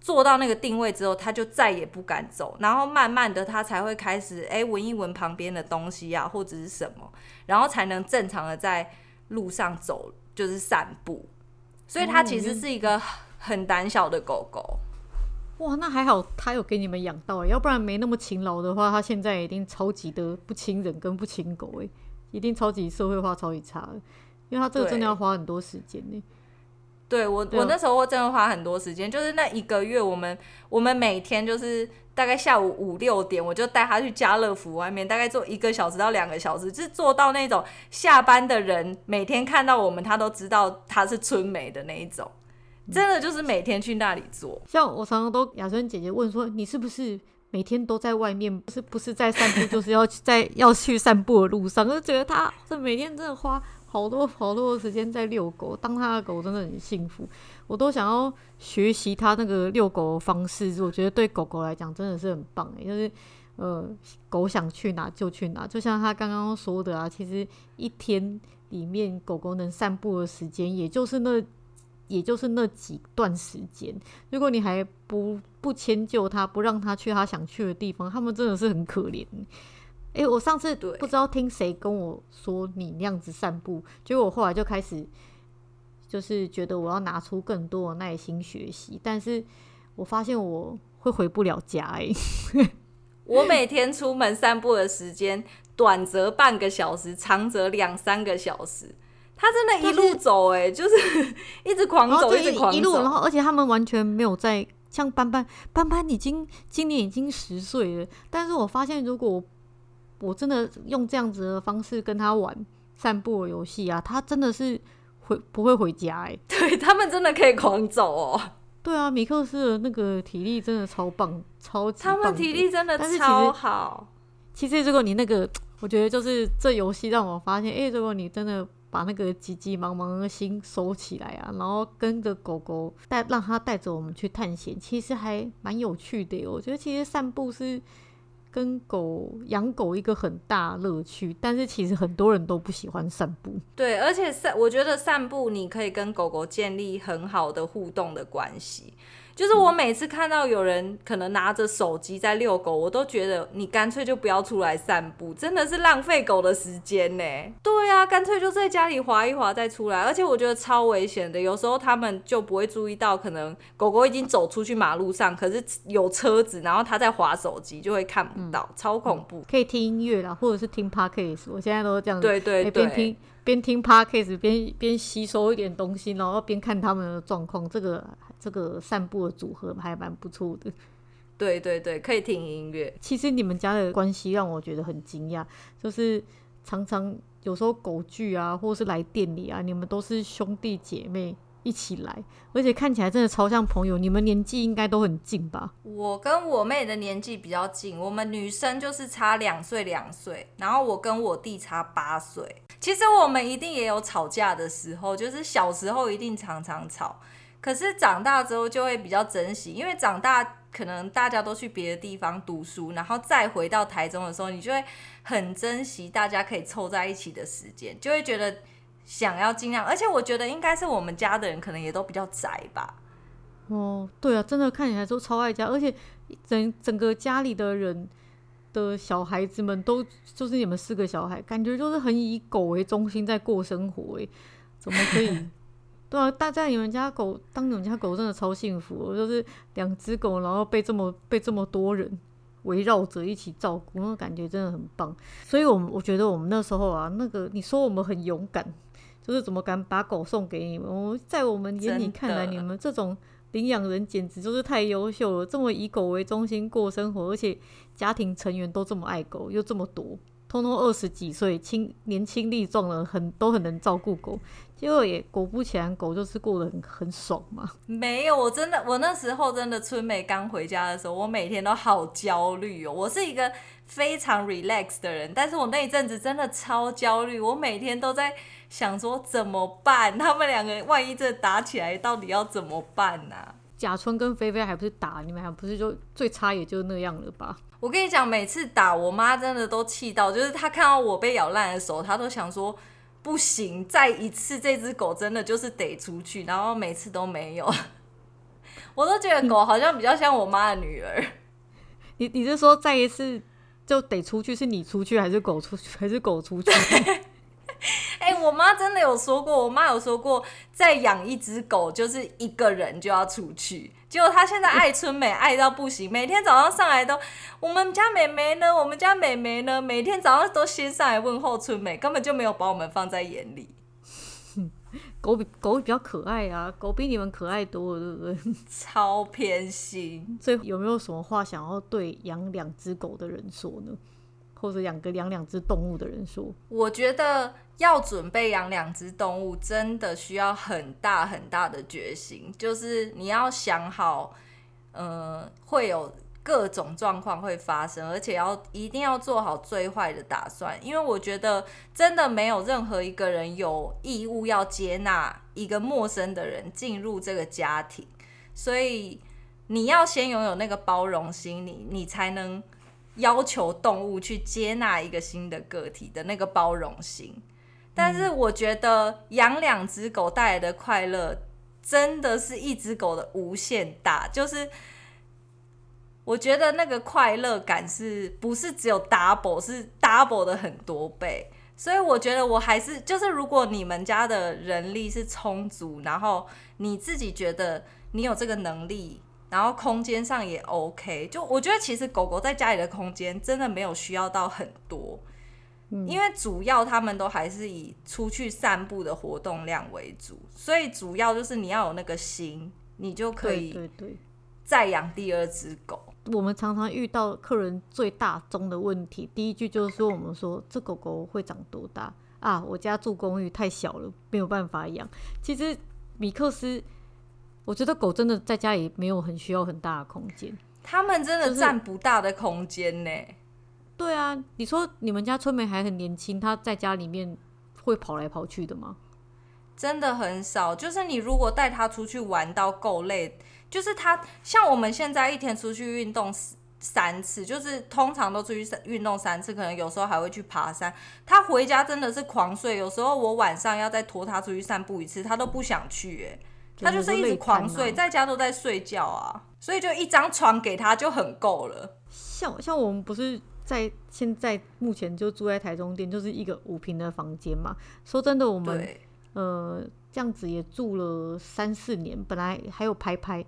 做到那个定位之后，他就再也不敢走，然后慢慢的他才会开始哎闻一闻旁边的东西啊，或者是什么，然后才能正常的在路上走，就是散步。所以它其实是一个很胆小的狗狗。哇，那还好，他有给你们养到，要不然没那么勤劳的话，他现在一定超级的不亲人跟不亲狗哎，一定超级社会化超级差，因为他这个真的要花很多时间呢。对我，我那时候真的花很多时间，就是那一个月，我们我们每天就是大概下午五六点，我就带他去家乐福外面，大概坐一个小时到两个小时，就是坐到那种下班的人每天看到我们，他都知道他是春梅的那一种，真的就是每天去那里做。像我常常都雅春姐姐问说，你是不是每天都在外面？不是不是在散步，就是要在要去散步的路上，就觉得他这每天真的花。好多好多的时间在遛狗，当他的狗真的很幸福，我都想要学习他那个遛狗的方式。我觉得对狗狗来讲真的是很棒诶，就是呃，狗想去哪就去哪，就像他刚刚说的啊，其实一天里面狗狗能散步的时间，也就是那也就是那几段时间。如果你还不不迁就它，不让他去他想去的地方，他们真的是很可怜。哎、欸，我上次不知道听谁跟我说你那样子散步，结果我后来就开始就是觉得我要拿出更多的耐心学习，但是我发现我会回不了家哎、欸。我每天出门散步的时间，短则半个小时，长则两三个小时。他真的 一路走哎、欸，就是一直狂走，一直狂走，一路，然后而且他们完全没有在像斑斑，斑斑已经今年已经十岁了，但是我发现如果我真的用这样子的方式跟他玩散步的游戏啊，他真的是回不会回家哎、欸，对他们真的可以狂走哦。对啊，米克斯的那个体力真的超棒，超级棒。他们体力真的超好。其实如果你那个，我觉得就是这游戏让我发现，哎，如果你真的把那个急急忙忙的心收起来啊，然后跟着狗狗带，让它带着我们去探险，其实还蛮有趣的。我觉得其实散步是。跟狗养狗一个很大乐趣，但是其实很多人都不喜欢散步。对，而且散，我觉得散步你可以跟狗狗建立很好的互动的关系。就是我每次看到有人可能拿着手机在遛狗，我都觉得你干脆就不要出来散步，真的是浪费狗的时间呢。对啊，干脆就在家里滑一滑再出来。而且我觉得超危险的，有时候他们就不会注意到，可能狗狗已经走出去马路上，可是有车子，然后它在滑手机，就会看不到，嗯、超恐怖。可以听音乐啦，或者是听 podcast，我现在都是这样子。对对对。欸边听 podcast 边边吸收一点东西，然后边看他们的状况，这个这个散步的组合还蛮不错的。对对对，可以听音乐。其实你们家的关系让我觉得很惊讶，就是常常有时候狗聚啊，或是来店里啊，你们都是兄弟姐妹。一起来，而且看起来真的超像朋友。你们年纪应该都很近吧？我跟我妹的年纪比较近，我们女生就是差两岁两岁，然后我跟我弟差八岁。其实我们一定也有吵架的时候，就是小时候一定常常吵，可是长大之后就会比较珍惜，因为长大可能大家都去别的地方读书，然后再回到台中的时候，你就会很珍惜大家可以凑在一起的时间，就会觉得。想要尽量，而且我觉得应该是我们家的人可能也都比较宅吧。哦，对啊，真的看起来都超爱家，而且整整个家里的人的小孩子们都就是你们四个小孩，感觉就是很以狗为中心在过生活。哎，怎么可以？对啊，大家你们家狗当你们家狗真的超幸福，就是两只狗，然后被这么被这么多人围绕着一起照顾，那感觉真的很棒。所以，我们我觉得我们那时候啊，那个你说我们很勇敢。就是怎么敢把狗送给你们？我在我们眼里看来，你们这种领养人简直就是太优秀了。这么以狗为中心过生活，而且家庭成员都这么爱狗，又这么多，通通二十几岁，轻年轻力壮的，很都很能照顾狗。结果也果不其然，狗就是过得很很爽嘛。没有，我真的，我那时候真的春美刚回家的时候，我每天都好焦虑哦。我是一个非常 relax 的人，但是我那一阵子真的超焦虑，我每天都在。想说怎么办？他们两个万一这打起来，到底要怎么办呢、啊？甲春跟菲菲还不是打你们，还不是就最差也就那样了吧？我跟你讲，每次打我妈真的都气到，就是她看到我被咬烂的时候，她都想说不行，再一次这只狗真的就是得出去，然后每次都没有。我都觉得狗好像比较像我妈的女儿。你你是说再一次就得出去，是你出去还是狗出去，还是狗出去？哎、欸，我妈真的有说过，我妈有说过，再养一只狗就是一个人就要出去。结果他现在爱春美爱到不行，每天早上上来都，我们家妹妹呢？我们家妹妹呢？每天早上都先上来问候春美，根本就没有把我们放在眼里。狗比狗比较可爱啊，狗比你们可爱多了，对不对？超偏心。所以有没有什么话想要对养两只狗的人说呢？或者养个养两只动物的人说，我觉得要准备养两只动物，真的需要很大很大的决心。就是你要想好，呃，会有各种状况会发生，而且要一定要做好最坏的打算。因为我觉得真的没有任何一个人有义务要接纳一个陌生的人进入这个家庭，所以你要先拥有那个包容心理，你你才能。要求动物去接纳一个新的个体的那个包容心，但是我觉得养两只狗带来的快乐，真的是一只狗的无限大。就是我觉得那个快乐感是不是只有 double，是 double 的很多倍。所以我觉得我还是就是，如果你们家的人力是充足，然后你自己觉得你有这个能力，然后空间上也 OK，就我觉得其实狗狗在家里的空间真的没有需要到很多，嗯，因为主要他们都还是以出去散步的活动量为主，所以主要就是你要有那个心，你就可以再养第二只狗。我们常常遇到客人最大宗的问题，第一句就是说：“我们说这狗狗会长多大啊？我家住公寓太小了，没有办法养。”其实米克斯，我觉得狗真的在家里没有很需要很大的空间，它们真的占不大的空间呢。对啊，你说你们家春梅还很年轻，她在家里面会跑来跑去的吗？真的很少。就是你如果带它出去玩到够累。就是它，像我们现在一天出去运动三次，就是通常都出去运动三次，可能有时候还会去爬山。它回家真的是狂睡，有时候我晚上要再拖它出去散步一次，它都不想去，哎，他就是一直狂睡，在家都在睡觉啊，所以就一张床给他就很够了。像像我们不是在现在目前就住在台中店，就是一个五平的房间嘛。说真的，我们呃这样子也住了三四年，本来还有拍拍。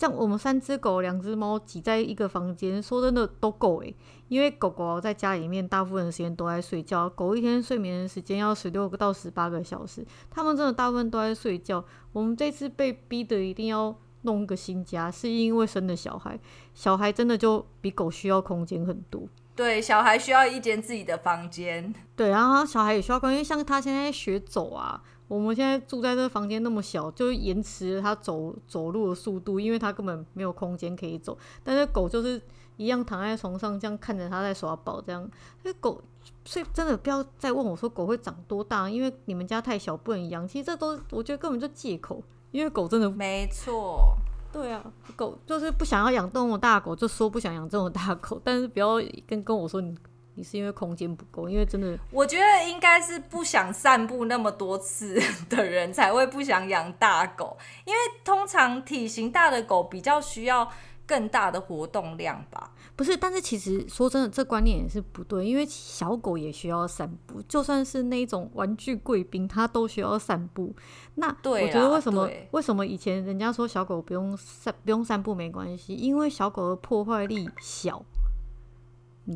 像我们三只狗、两只猫挤在一个房间，说真的都够诶。因为狗狗在家里面大部分的时间都在睡觉，狗一天睡眠的时间要十六个到十八个小时，它们真的大部分都在睡觉。我们这次被逼的一定要弄一个新家，是因为生了小孩，小孩真的就比狗需要空间很多。对，小孩需要一间自己的房间。对，然后小孩也需要空间，像他现在学走啊。我们现在住在这个房间那么小，就延迟了它走走路的速度，因为它根本没有空间可以走。但是狗就是一样躺在床上，这样看着它在耍宝，这样。那狗，所以真的不要再问我说狗会长多大，因为你们家太小不能养。其实这都我觉得根本就借口，因为狗真的没错。对啊，狗就是不想要养这么大狗，就说不想养这么大狗，但是不要跟跟我说你。你是因为空间不够，因为真的，我觉得应该是不想散步那么多次 的人才会不想养大狗，因为通常体型大的狗比较需要更大的活动量吧？不是，但是其实说真的，这观念也是不对，因为小狗也需要散步，就算是那种玩具贵宾，它都需要散步。那对，我觉得为什么为什么以前人家说小狗不用散不用散步没关系？因为小狗的破坏力小。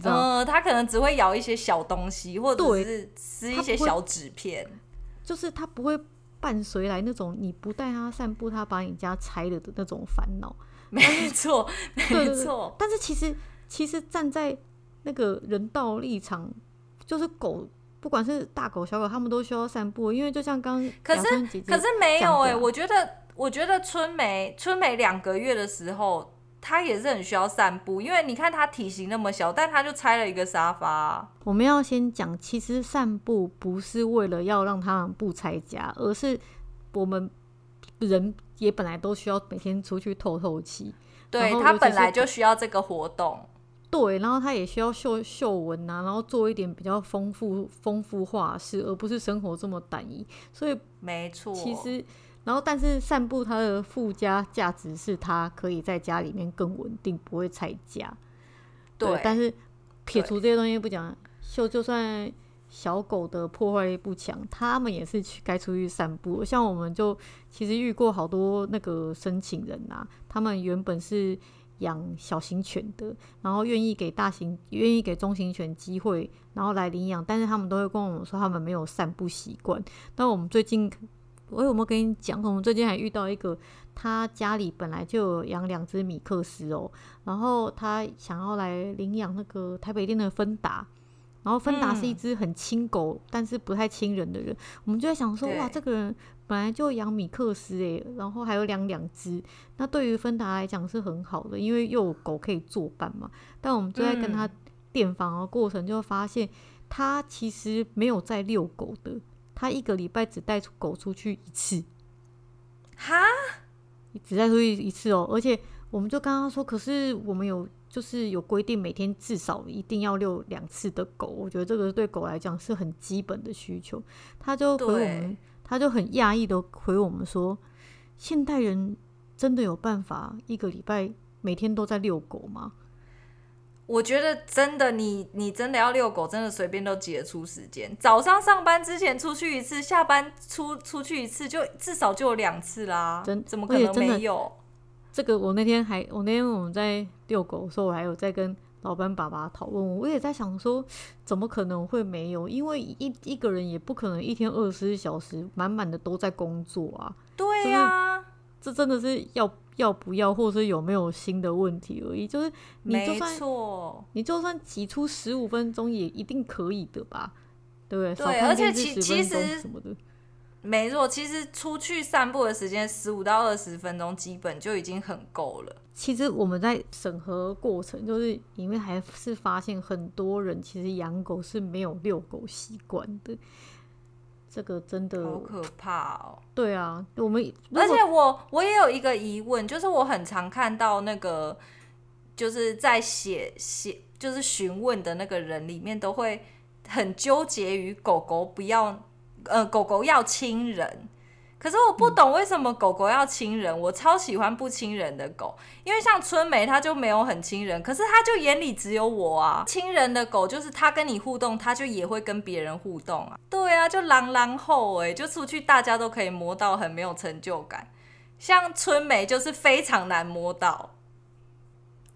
嗯，它可能只会咬一些小东西，或者是撕一些小纸片，就是它不会伴随来那种你不带它散步，它把你家拆了的那种烦恼。没错，没错。但是其实，其实站在那个人道立场，就是狗，不管是大狗小狗，它们都需要散步，因为就像刚刚，可是可是没有哎、欸，我觉得我觉得春梅春梅两个月的时候。它也是很需要散步，因为你看他体型那么小，但他就拆了一个沙发。我们要先讲，其实散步不是为了要让他们不拆家，而是我们人也本来都需要每天出去透透气。对，他本来就需要这个活动。对，然后他也需要嗅嗅闻啊，然后做一点比较丰富丰富化的事，而不是生活这么单一。所以没错，其实。然后，但是散步它的附加价值是它可以在家里面更稳定，不会拆家。对，对，但是撇除这些东西不讲，就就算小狗的破坏力不强，它们也是去该出去散步。像我们就其实遇过好多那个申请人啊，他们原本是养小型犬的，然后愿意给大型、愿意给中型犬机会，然后来领养，但是他们都会跟我们说他们没有散步习惯。但我们最近。我有没有跟你讲？我们最近还遇到一个，他家里本来就有养两只米克斯哦，然后他想要来领养那个台北店的芬达，然后芬达是一只很亲狗，嗯、但是不太亲人的人，我们就在想说，哇，这个人本来就养米克斯诶，然后还有养两只，那对于芬达来讲是很好的，因为又有狗可以作伴嘛。但我们就在跟他电访的过程，就发现他其实没有在遛狗的。他一个礼拜只带狗出去一次，哈，只带出去一次哦。而且我们就刚刚说，可是我们有就是有规定，每天至少一定要遛两次的狗。我觉得这个对狗来讲是很基本的需求。他就回我们，他就很讶异的回我们说：“现代人真的有办法一个礼拜每天都在遛狗吗？”我觉得真的，你你真的要遛狗，真的随便都挤得出时间。早上上班之前出去一次，下班出出去一次，就至少就有两次啦。真怎么可能没有？这个我那天还，我那天我们在遛狗的时候，我还有在跟老板爸爸讨论。我也在想说，怎么可能会没有？因为一一个人也不可能一天二十四小时满满的都在工作啊。对呀、啊，这真的是要。要不要，或者是有没有新的问题而已。就是你就算，你就算挤出十五分钟，也一定可以的吧？对不对？对，而且其其实什么的，没错，其实出去散步的时间十五到二十分钟，基本就已经很够了。其实我们在审核过程，就是因为还是发现很多人其实养狗是没有遛狗习惯的。这个真的好可怕哦！对啊，我们而且我我也有一个疑问，就是我很常看到那个就是在写写就是询问的那个人里面，都会很纠结于狗狗不要呃狗狗要亲人。可是我不懂为什么狗狗要亲人，我超喜欢不亲人的狗，因为像春梅它就没有很亲人，可是它就眼里只有我啊。亲人的狗就是它跟你互动，它就也会跟别人互动啊。对啊，就狼狼后哎，就出去大家都可以摸到，很没有成就感。像春梅就是非常难摸到。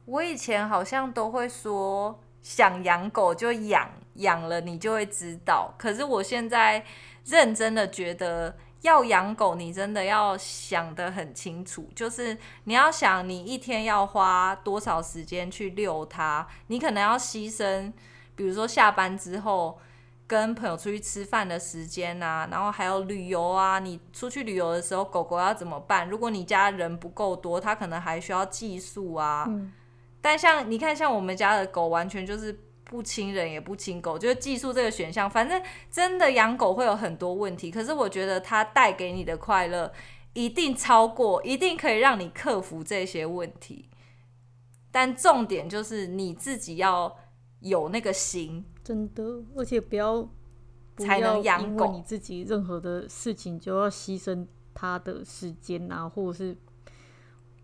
我以前好像都会说想养狗就养，养了你就会知道。可是我现在认真的觉得。要养狗，你真的要想得很清楚，就是你要想你一天要花多少时间去遛它，你可能要牺牲，比如说下班之后跟朋友出去吃饭的时间啊，然后还有旅游啊，你出去旅游的时候，狗狗要怎么办？如果你家人不够多，它可能还需要寄宿啊。但像你看，像我们家的狗，完全就是。不亲人也不亲狗，就是寄宿这个选项。反正真的养狗会有很多问题，可是我觉得它带给你的快乐一定超过，一定可以让你克服这些问题。但重点就是你自己要有那个心，真的，而且不要才能养狗。你自己任何的事情就要牺牲它的时间啊，或者是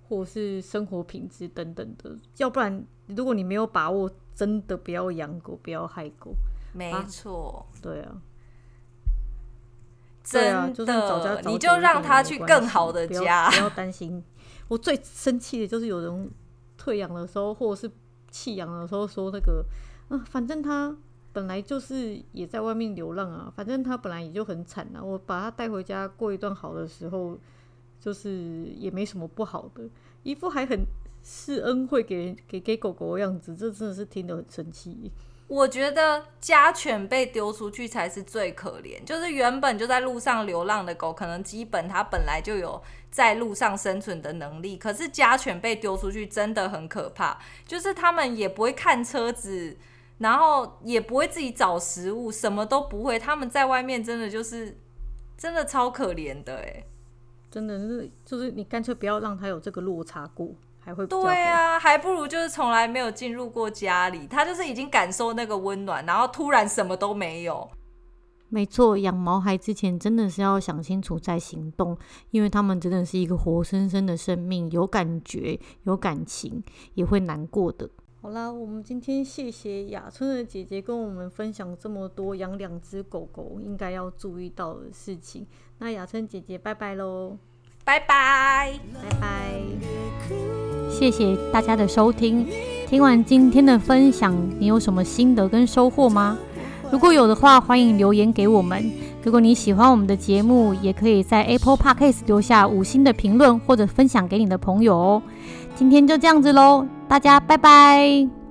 或是生活品质等等的，要不然如果你没有把握。真的不要养狗，不要害狗。没错、啊，对啊，真的，啊就是、你就让他去更好的家，不要担心。我最生气的就是有人退养的时候，或者是弃养的时候说那个，啊，反正他本来就是也在外面流浪啊，反正他本来也就很惨啊，我把他带回家过一段好的时候，就是也没什么不好的，一副还很。施恩惠给给给狗狗的样子，这真的是听得很生气。我觉得家犬被丢出去才是最可怜，就是原本就在路上流浪的狗，可能基本它本来就有在路上生存的能力。可是家犬被丢出去真的很可怕，就是他们也不会看车子，然后也不会自己找食物，什么都不会。他们在外面真的就是真的超可怜的，哎，真的是就是你干脆不要让它有这个落差过。还会对啊，还不如就是从来没有进入过家里，他就是已经感受那个温暖，然后突然什么都没有。没错，养毛孩之前真的是要想清楚再行动，因为他们真的是一个活生生的生命，有感觉、有感情，也会难过的。好啦，我们今天谢谢雅春的姐姐跟我们分享这么多养两只狗狗应该要注意到的事情。那雅春姐姐，拜拜喽！拜拜，拜拜，谢谢大家的收听。听完今天的分享，你有什么心得跟收获吗？如果有的话，欢迎留言给我们。如果你喜欢我们的节目，也可以在 Apple Podcast 留下五星的评论，或者分享给你的朋友哦。今天就这样子喽，大家拜拜。